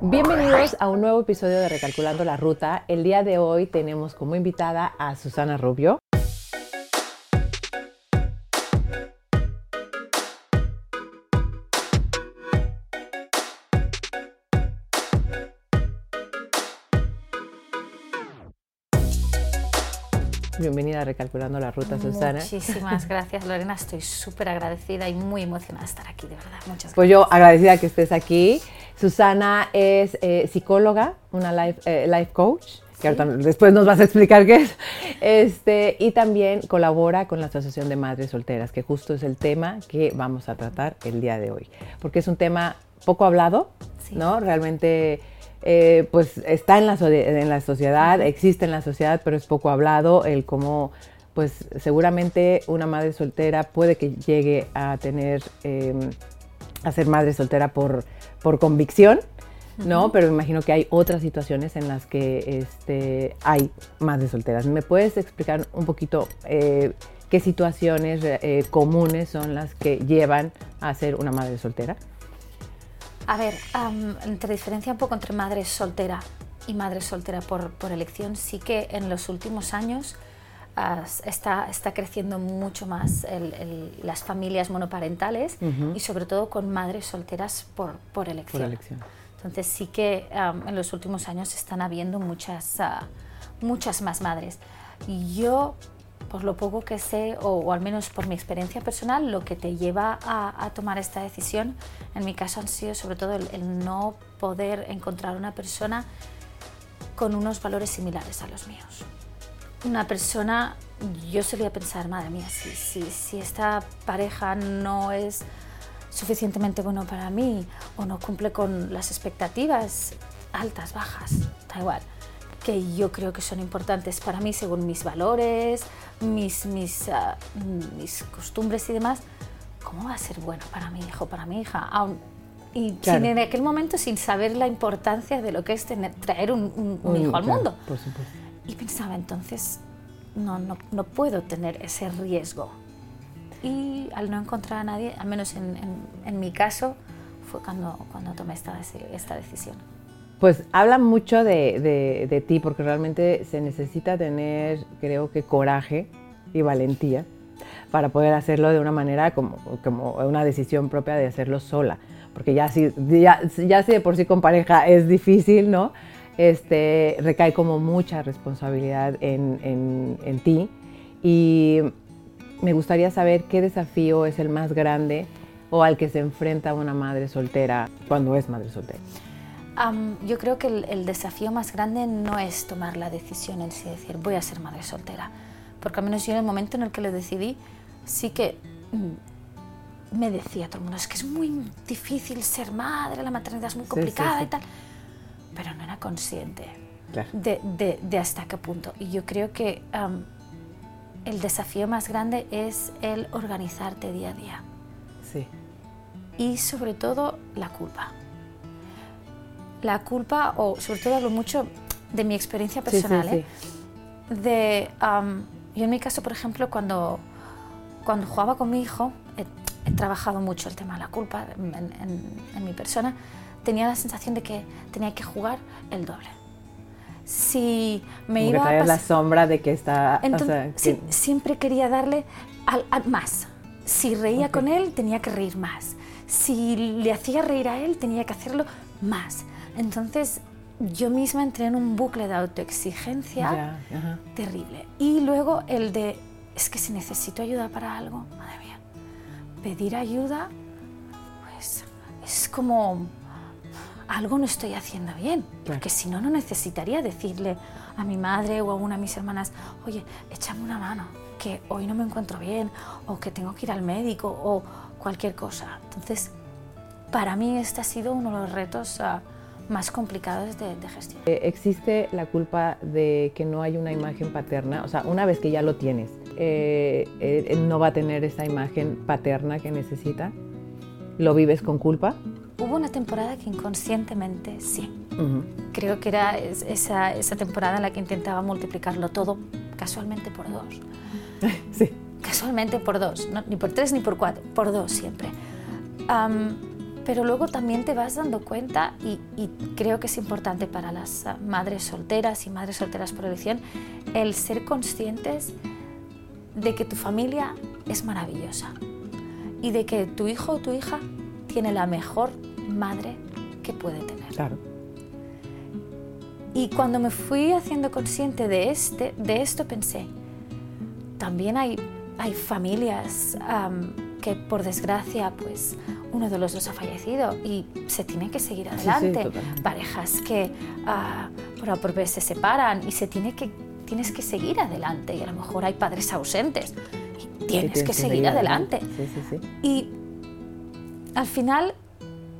Bienvenidos a un nuevo episodio de Recalculando la Ruta. El día de hoy tenemos como invitada a Susana Rubio. Bienvenida a Recalculando la Ruta, Susana. Muchísimas gracias, Lorena. Estoy súper agradecida y muy emocionada de estar aquí, de verdad. Muchas gracias. Pues yo agradecida que estés aquí. Susana es eh, psicóloga, una life, eh, life coach, que ahorita después nos vas a explicar qué es. Este, y también colabora con la Asociación de Madres Solteras, que justo es el tema que vamos a tratar el día de hoy. Porque es un tema poco hablado, ¿no? Realmente eh, pues está en la, en la sociedad, existe en la sociedad, pero es poco hablado el cómo, pues seguramente una madre soltera puede que llegue a tener, em, a ser madre soltera por, por convicción, ¿no? Pero me imagino que hay otras situaciones en las que este, hay madres solteras. ¿Me puedes explicar un poquito eh, qué situaciones eh, comunes son las que llevan a ser una madre soltera? A ver, entre diferencia un poco entre madre soltera y madre soltera por, por elección, sí que en los últimos años está, está creciendo mucho más las familias monoparentales y sobre todo con madres solteras por, por elección. Por elección. Entonces sí que en los últimos años están habiendo muchas, ah, muchas más madres. Yo por lo poco que sé, o, al menos por mi experiencia personal, lo que te lleva a, tomar esta decisión, en mi caso han sido sobre todo el, no poder encontrar una persona con unos valores similares a los míos. Una persona, yo solía pensar, madre mía, si, esta pareja no es suficientemente bueno para mí o no cumple con las expectativas altas, bajas, da igual que yo creo que son importantes para mí según mis valores, mis, mis, ah, mis costumbres y demás, ¿cómo va a ser bueno para mi hijo, para mi hija? y en aquel momento sin saber la importancia de lo que es tener, traer un, hijo al mundo. Y pensaba entonces, no, no, no, puedo tener ese riesgo. Y al no encontrar a nadie, al menos en, en, en mi caso, fue cuando, cuando tomé esta, esta decisión. Pues habla mucho de, ti, porque realmente se necesita tener, creo que, coraje y valentía para poder hacerlo de una manera como, como una decisión propia de hacerlo sola. Porque ya si, ya, ya si de por sí con pareja es difícil, ¿no? Este, recae como mucha responsabilidad en, en, en ti. Y me gustaría saber qué desafío es el más grande o al que se enfrenta una madre soltera cuando es madre soltera yo creo que el, desafío más grande no es tomar la decisión en sí, decir voy a ser madre soltera, porque al menos yo en el momento en el que lo decidí, sí que mm, me decía todo el mundo, es que es muy difícil ser madre, la maternidad es muy complicada y tal, pero no era consciente de, de, hasta qué punto. Y yo creo que el desafío más grande es el organizarte día a día. Sí. Y sobre todo la culpa la culpa, o sobre todo hablo mucho de mi experiencia personal, ¿eh? de, yo en mi caso, por ejemplo, cuando, cuando jugaba con mi hijo, he, trabajado mucho el tema de la culpa en, mi persona, tenía la sensación de que tenía que jugar el doble. Si me iba a la sombra de que está... siempre quería darle al, más. Si reía con él, tenía que reír más. Si le hacía reír a él, tenía que hacerlo más. Entonces yo misma entré en un bucle de autoexigencia terrible. Y luego el de, es que si necesito ayuda para algo, madre mía, pedir ayuda, pues es como algo no estoy haciendo bien, porque si no, no necesitaría decirle a mi madre o a una de mis hermanas, oye, échame una mano, que hoy no me encuentro bien, o que tengo que ir al médico, o cualquier cosa. Entonces, para mí este ha sido uno de los retos más complicados de, de gestionar. Eh, ¿Existe la culpa de que no hay una imagen paterna? O sea, una vez que ya lo tienes, eh, eh, no va a tener esa imagen paterna que necesita. ¿Lo vives con culpa? Hubo una temporada que inconscientemente sí. Creo que era esa, esa temporada en la que intentaba multiplicarlo todo casualmente por dos. sí. casualmente por dos, ni por tres ni por cuatro, por dos siempre. Pero luego también te vas dando cuenta, y, y, creo que es importante para las madres solteras y madres solteras por elección, el ser conscientes de que tu familia es maravillosa y de que tu hijo o tu hija tiene la mejor madre que puede tener. Claro. Y cuando me fui haciendo consciente de, este, de esto, pensé, también hay, hay familias que por desgracia, pues uno de los dos ha fallecido y se tiene que seguir adelante. Parejas que uh, por, por vez se separan y se tiene que, tienes que seguir adelante y a lo mejor hay padres ausentes y tienes que seguir adelante. y al final,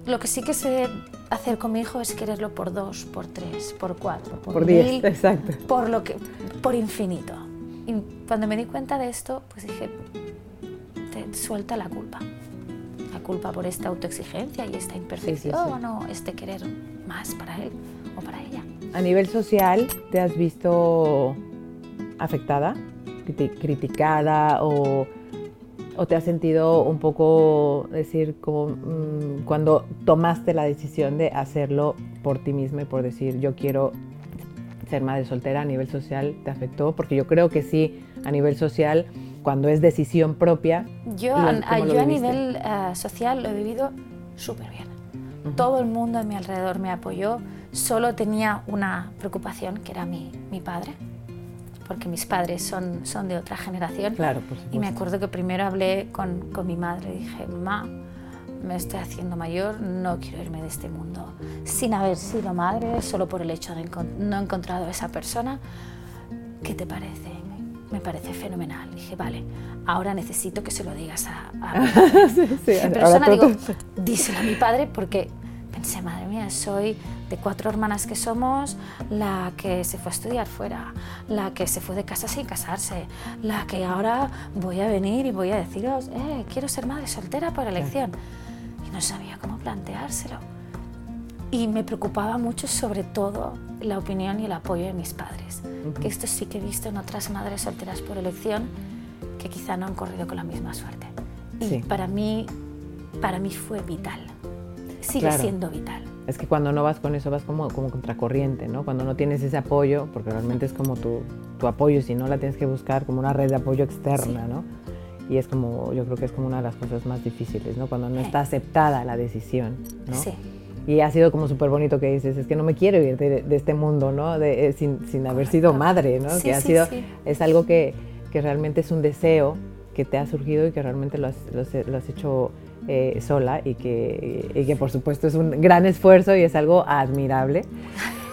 lo que sí que sé hacer con mi hijo es quererlo por dos, por tres, por cuatro, por, diez, exacto. Por, lo que, por infinito. Y cuando me di cuenta de esto, pues dije, te suelta la culpa. Culpa por esta autoexigencia y esta imperfección o este querer más para él o para ella. A nivel social, ¿te has visto afectada, criticada o ¿O te has sentido un poco, decir, como mm, cuando tomaste la decisión de hacerlo por ti misma y por decir, yo quiero ser madre soltera a nivel social, te afectó? Porque yo creo que sí, a nivel social, cuando es decisión propia. Yo, a, yo a nivel eh, social lo he vivido súper bien. Todo el mundo a mi alrededor me apoyó, solo tenía una preocupación, que era mi, mi padre porque mis padres son, son de otra generación. Claro, Y me acuerdo que primero hablé con, con mi madre y dije, mamá, me estoy haciendo mayor, no quiero irme de este mundo. Sin haber sido madre, solo por el hecho de no he encontrado a esa persona, ¿qué te parece? Me parece fenomenal. Dije, vale, ahora necesito que se lo digas a, a sí, sí, persona. Digo, díselo a mi padre porque pensé, madre mía, soy de cuatro hermanas que somos, la que se fue a estudiar fuera, la que se fue de casa sin casarse, la que ahora voy a venir y voy a deciros, eh, quiero ser madre soltera por elección. Y no sabía cómo planteárselo. Y me preocupaba mucho sobre todo la opinión y el apoyo de mis padres, que esto sí que he visto en otras madres solteras por elección que quizá no han corrido con la misma suerte. Y para, mí, para mí fue vital sigue siendo vital. Es que cuando no vas con eso vas como, como contracorriente, ¿no? Cuando no tienes ese apoyo, porque realmente es como tu, tu apoyo, si no la tienes que buscar como una red de apoyo externa, ¿no? Y es como, yo creo que es como una de las cosas más difíciles, ¿no? Cuando no está aceptada la decisión, ¿no? Sí. Y ha sido como súper bonito que dices, es que no me quiero ir de, este mundo, ¿no? De, eh, sin, sin haber sido madre, ¿no? que ha sido, es algo que, que, realmente es un deseo que te ha surgido y que realmente lo has, lo has hecho eh, sola y que, y que por supuesto es un gran esfuerzo y es algo admirable.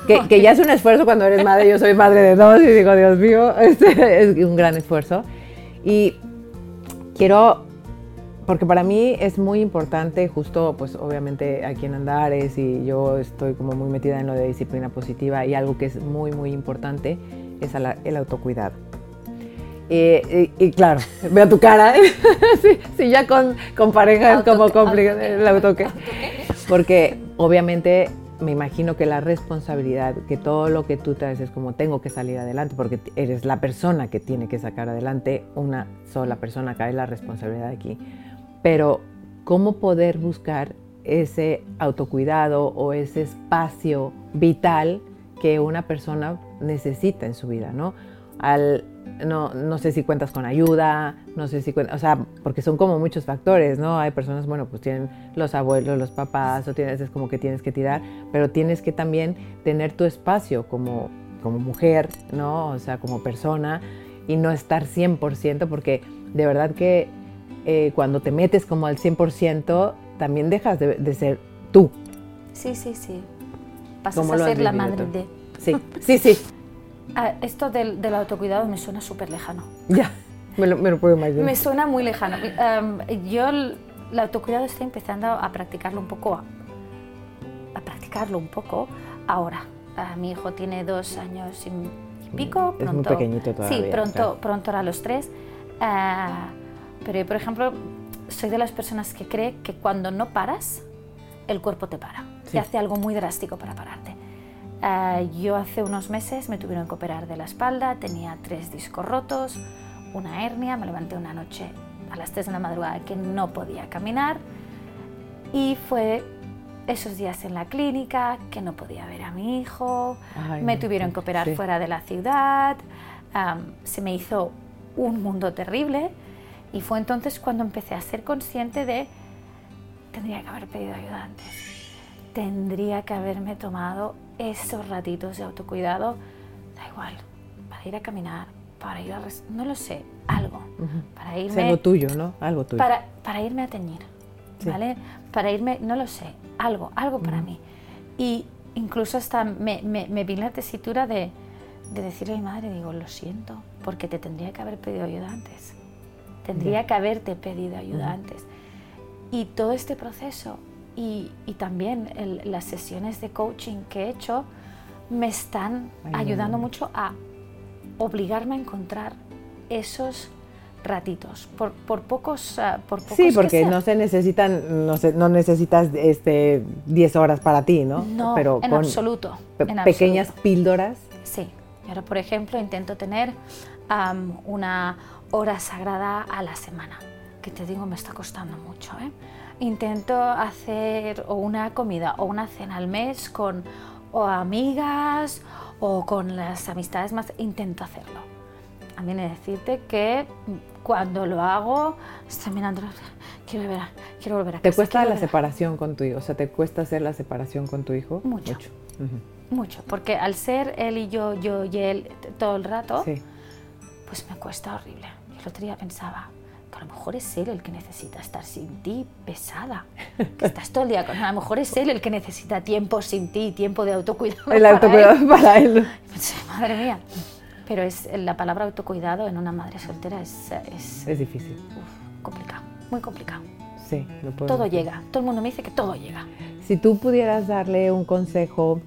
Que, que, ya es un esfuerzo cuando eres madre, yo soy madre de dos y digo, Dios mío, este es un gran esfuerzo. Y quiero, porque para mí es muy importante, justo pues obviamente aquí en Andares y yo estoy como muy metida en lo de disciplina positiva y algo que es muy, muy importante es el autocuidado. Y, claro, veo tu cara. sí, ya con, con pareja es como complicado el autoque. Porque obviamente me imagino que la responsabilidad, que todo lo que tú traes es como tengo que salir adelante, porque eres la persona que tiene que sacar adelante, una sola persona, cae la responsabilidad aquí. Pero, ¿cómo poder buscar ese autocuidado o ese espacio vital que una persona necesita en su vida, ¿no? Al no, no sé si cuentas con ayuda, no sé si cuentas, o sea, porque son como muchos factores, ¿no? Hay personas, bueno, pues tienen los abuelos, los papás, o tienes, es como que tienes que tirar, pero tienes que también tener tu espacio como, como mujer, ¿no? O sea, como persona, y no estar 100%, porque de verdad que eh, cuando te metes como al 100%, también dejas de, ser tú. Sí, sí, sí. Pasas a ser la madre de... Sí, sí, sí. Ah, esto del, autocuidado me suena súper lejano. Ya, me lo, me puedo imaginar. Me suena muy lejano. yo el, autocuidado estoy empezando a practicarlo un poco, a, practicarlo un poco ahora. Ah, mi hijo tiene dos años y pico. Es muy pequeñito todavía. Sí, pronto, pronto hará los tres. Ah, pero yo, por ejemplo, soy de las personas que cree que cuando no paras, el cuerpo te para. Y hace algo muy drástico para pararte. Eh, yo hace unos meses me tuvieron que operar de la espalda, tenía tres discos rotos, una hernia, me levanté una noche a las 3 de la madrugada que no podía caminar y fue esos días en la clínica que no podía ver a mi hijo, me tuvieron que operar fuera de la ciudad, se me hizo un mundo terrible y fue entonces cuando empecé a ser consciente de tendría que haber pedido ayuda antes, tendría que haberme tomado esos ratitos de autocuidado, da igual, para ir a caminar, para ir a... no lo sé, algo, para irme... algo tuyo, ¿no? Algo tuyo. Para, para irme a teñir, ¿vale? Para irme, no lo sé, algo, algo para mí. Y incluso hasta me, me, me vi la tesitura de, de decirle a mi madre, digo, lo siento, porque te tendría que haber pedido ayuda antes. Tendría que haberte pedido ayuda antes. Y todo este proceso y, y también las sesiones de coaching que he hecho me están ayudando mucho a obligarme a encontrar esos ratitos, por, por pocos, uh, por pocos Sí, porque no se necesitan, no, se, no necesitas este, 10 horas para ti, ¿no? No, Pero en, absoluto, en pequeñas píldoras. Sí, ahora por ejemplo intento tener una hora sagrada a la semana, que te digo me está costando mucho. ¿eh? Intento hacer o una comida o una cena al mes con o amigas o con las amistades más, intento hacerlo. A mí me decirte que cuando lo hago, estoy mirando, quiero volver a, quiero volver a casa. ¿Te cuesta la separación con tu hijo? O sea, ¿te cuesta hacer la separación con tu hijo? Mucho. Mucho, Mucho porque al ser él y yo, yo y él todo el rato, sí pues me cuesta horrible. El otro día pensaba que a lo mejor es él el que necesita estar sin ti, pesada. Que estás todo el día con él. A lo mejor es él el que necesita tiempo sin ti, tiempo de autocuidado. El autocuidado para él. madre mía. Pero es la palabra autocuidado en una madre soltera es... Es, es difícil. complicado, muy complicado. Sí, lo puedo Todo llega. Todo el mundo me dice que todo llega. Si tú pudieras darle un consejo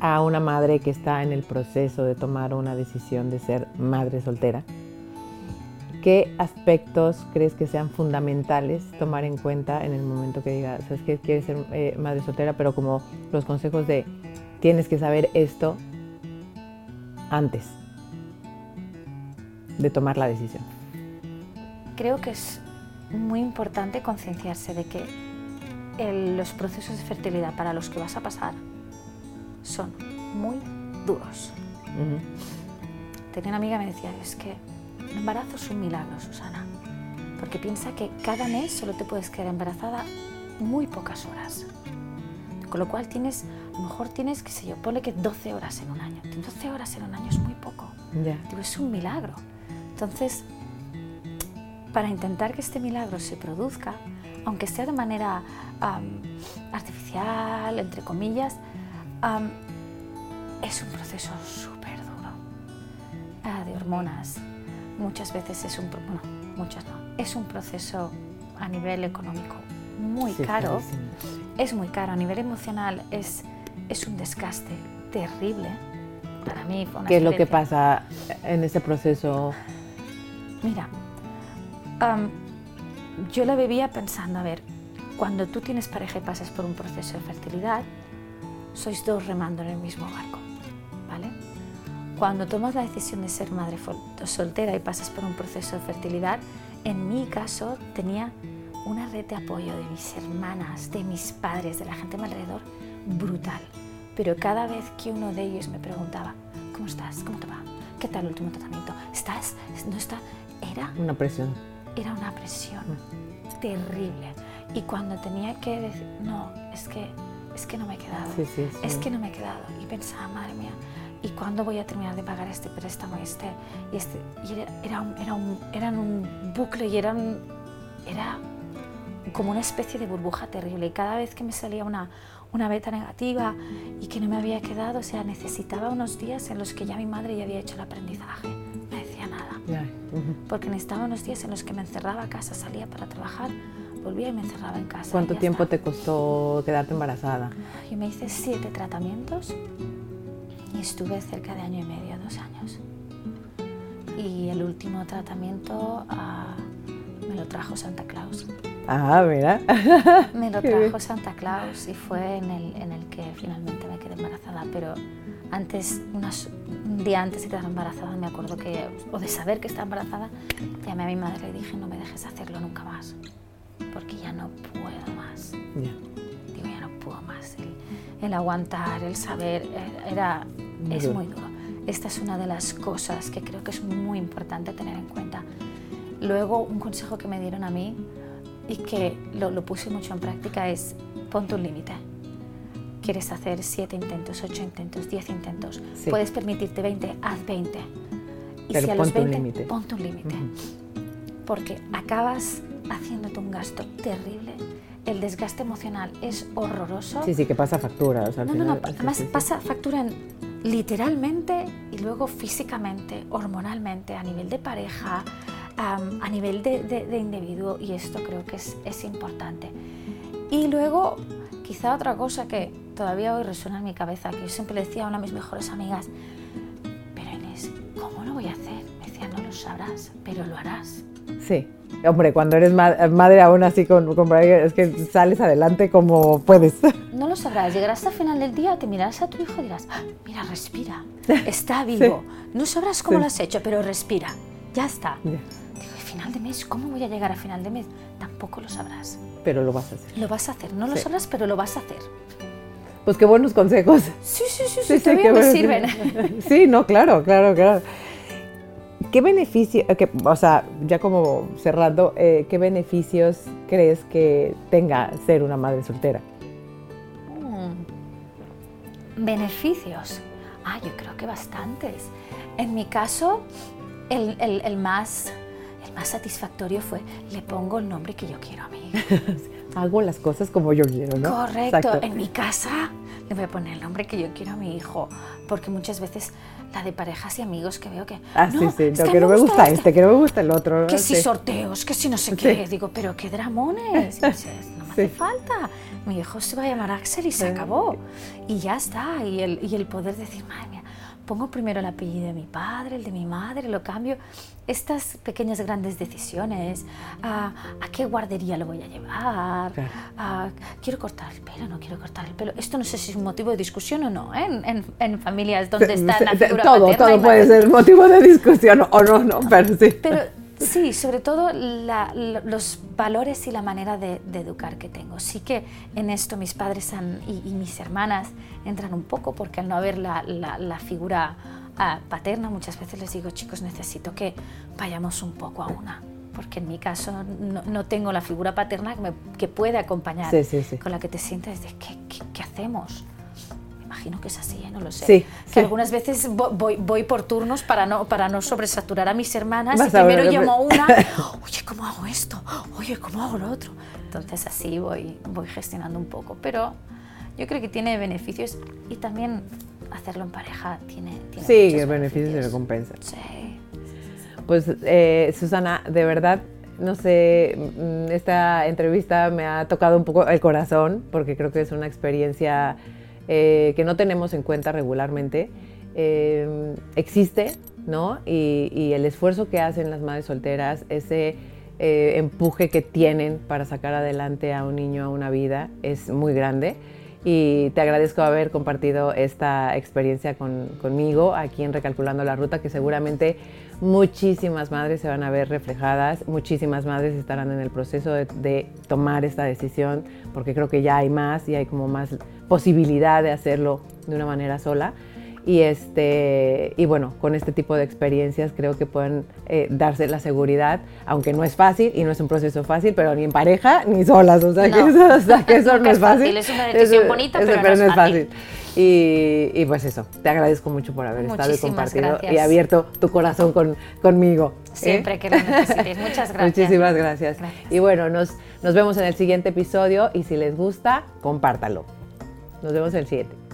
a una madre que está en el proceso de tomar una decisión de ser madre soltera, ¿qué aspectos crees que sean fundamentales tomar en cuenta en el momento que diga, sabes que quieres ser eh, madre soltera, pero como los consejos de tienes que saber esto antes de tomar la decisión? Creo que es muy importante concienciarse de que los procesos de fertilidad para los que vas a pasar son muy duros. Tenía una amiga que me decía, es que el embarazo es un milagro, Susana, porque piensa que cada mes solo te puedes quedar embarazada muy pocas horas. Con lo cual tienes, a lo mejor tienes, qué sé yo, ponle que 12 horas en un año. 12 horas en un año es muy poco. Digo, es un milagro. Entonces, para intentar que este milagro se produzca, aunque sea de manera artificial, entre comillas, es un proceso súper duro ah, de hormonas. Muchas veces es un, bueno, muchas no, es un proceso a nivel económico muy caro. Es muy caro, a nivel emocional es, es un desgaste terrible. Para mí ¿Qué es lo que pasa en ese proceso? Mira, yo la vivía pensando, a ver, cuando tú tienes pareja y pasas por un proceso de fertilidad, sois dos remando en el mismo barco, ¿vale? Cuando tomas la decisión de ser madre soltera y pasas por un proceso de fertilidad, en mi caso tenía una red de apoyo de mis hermanas, de mis padres, de la gente a mi alrededor, brutal. Pero cada vez que uno de ellos me preguntaba, ¿cómo estás? ¿Cómo te va? ¿Qué tal el último tratamiento? ¿Estás? ¿No está? Era... Una presión. Era una presión terrible. Y cuando tenía que decir, no, es que es que no me he quedado, es que no me he quedado. Y pensaba, madre mía, ¿y cuándo voy a terminar de pagar este préstamo este? Y, este, y era, era, un, era un, eran un bucle y eran, era como una especie de burbuja terrible. Y cada vez que me salía una, una beta negativa y que no me había quedado, o sea, necesitaba unos días en los que ya mi madre ya había hecho el aprendizaje. No decía nada. Porque necesitaba unos días en los que me encerraba a casa, salía para trabajar volvía y me encerraba en casa. ¿Cuánto tiempo te costó quedarte embarazada? Yo me hice siete tratamientos y estuve cerca de año y medio, dos años. Y el último tratamiento ah, me lo trajo Santa Claus. Ah, mira. me lo trajo Santa Claus y fue en el, en el que finalmente me quedé embarazada, pero antes unas, un día antes de quedar embarazada, me acuerdo que, o de saber que estaba embarazada, llamé a mi madre y dije, no me dejes hacerlo nunca más, no puedo más. Digo, ya no puedo más. El, aguantar, el saber, eh, era, es muy duro. Esta es una de las cosas que creo que es muy importante tener en cuenta. Luego, un consejo que me dieron a mí y que lo, lo puse mucho en práctica es, ponte un límite quieres hacer 7 intentos, 8 intentos, 10 intentos, puedes permitirte 20, haz 20. Y si a los 20, ponte un límite. Porque acabas haciéndote un gasto terrible. El desgaste emocional es horroroso. Sí, sí, que pasa factura. no, no, no, además pasa factura literalmente y luego físicamente, hormonalmente, a nivel de pareja, a nivel de, de, individuo y esto creo que es, es importante. Y luego, quizá otra cosa que todavía hoy resuena en mi cabeza, que yo siempre le decía a una de mis mejores amigas, pero Inés, ¿cómo lo voy a hacer? Me decía, no lo sabrás, pero lo harás. Sí, hombre, cuando eres madre aún así con, con es que sales adelante como puedes. No lo sabrás, llegarás al final del día, te mirarás a tu hijo y dirás, ah, mira, respira, está vivo. No sabrás cómo lo has hecho, pero respira, ya está. Digo, final de mes, ¿cómo voy a llegar a final de mes? Tampoco lo sabrás. Pero lo vas a hacer. Lo vas a hacer, no lo sabrás, pero lo vas a hacer. Pues qué buenos consejos. Sí, sí, sí, sí, sí me sirven. Sí, no, claro, claro, claro. ¿Qué beneficio, o sea, ya como cerrando, eh, qué beneficios crees que tenga ser una madre soltera? Mm. Beneficios. Ah, yo creo que bastantes. En mi caso, el, el, el más el más satisfactorio fue, le pongo el nombre que yo quiero a mí. Hago las cosas como yo quiero, ¿no? Correcto. En mi casa le voy a poner el nombre que yo quiero a mi hijo, porque muchas veces la de parejas y amigos que veo que... Ah, sí, sí, que, no me gusta este, que no me gusta el otro. Que si sorteos, que si no sé qué. Digo, pero qué dramones. no me hace falta. Mi hijo se va a llamar Axel y se acabó. Y ya está. Y el, y el poder decir, madre mía, pongo primero el apellido de mi padre, el de mi madre, lo cambio. Estas pequeñas grandes decisiones, a, qué guardería lo voy a llevar, quiero cortar el pelo, no quiero cortar el pelo. Esto no sé si es un motivo de discusión o no, ¿eh? en, en, familias donde está la figura Todo, todo puede ser motivo de discusión o no, no, pero sí. Sí, sobre todo los valores y la manera de, educar que tengo. Sí que en esto mis padres y, mis hermanas entran un poco porque al no haber la, figura ah, paterna, muchas veces les digo, chicos, necesito que vayamos un poco a una. Porque en mi caso no, tengo la figura paterna que, me, que puede acompañar, con la que te de ¿qué, qué hacemos? Imagino que es así, ¿eh? no lo sé. Sí, que algunas veces voy, voy, por turnos para no, para no sobresaturar a mis hermanas y primero llamo a una, oye, ¿cómo hago esto? Oye, ¿cómo hago lo otro? Entonces así voy, voy gestionando un poco, pero yo creo que tiene beneficios y también hacerlo en pareja tiene, tiene Sí, que beneficios y recompensa. Sí. Pues eh, Susana, de verdad, no sé, mm, esta entrevista me ha tocado un poco el corazón porque creo que es una experiencia eh, que no tenemos en cuenta regularmente, eh, existe, ¿no? Y, el esfuerzo que hacen las madres solteras, ese eh, empuje que tienen para sacar adelante a un niño, a una vida, es muy grande. Y te agradezco haber compartido esta experiencia conmigo aquí en Recalculando la Ruta, que seguramente muchísimas madres se van a ver reflejadas, muchísimas madres estarán en el proceso de, de tomar esta decisión, porque creo que ya hay más y hay como más posibilidad de hacerlo de una manera sola. Y, este, y bueno, con este tipo de experiencias creo que pueden eh, darse la seguridad, aunque no es fácil y no es un proceso fácil, pero ni en pareja ni solas. O sea, que, eso, no es fácil. Es una decisión bonita, pero, no, es fácil. Y, pues eso, te agradezco mucho por haber estado y compartido y abierto tu corazón con, conmigo. ¿eh? Siempre que lo necesites. Muchas gracias. Muchísimas gracias. Y bueno, nos, nos vemos en el siguiente episodio y si les gusta, compártalo. Nos vemos el 7.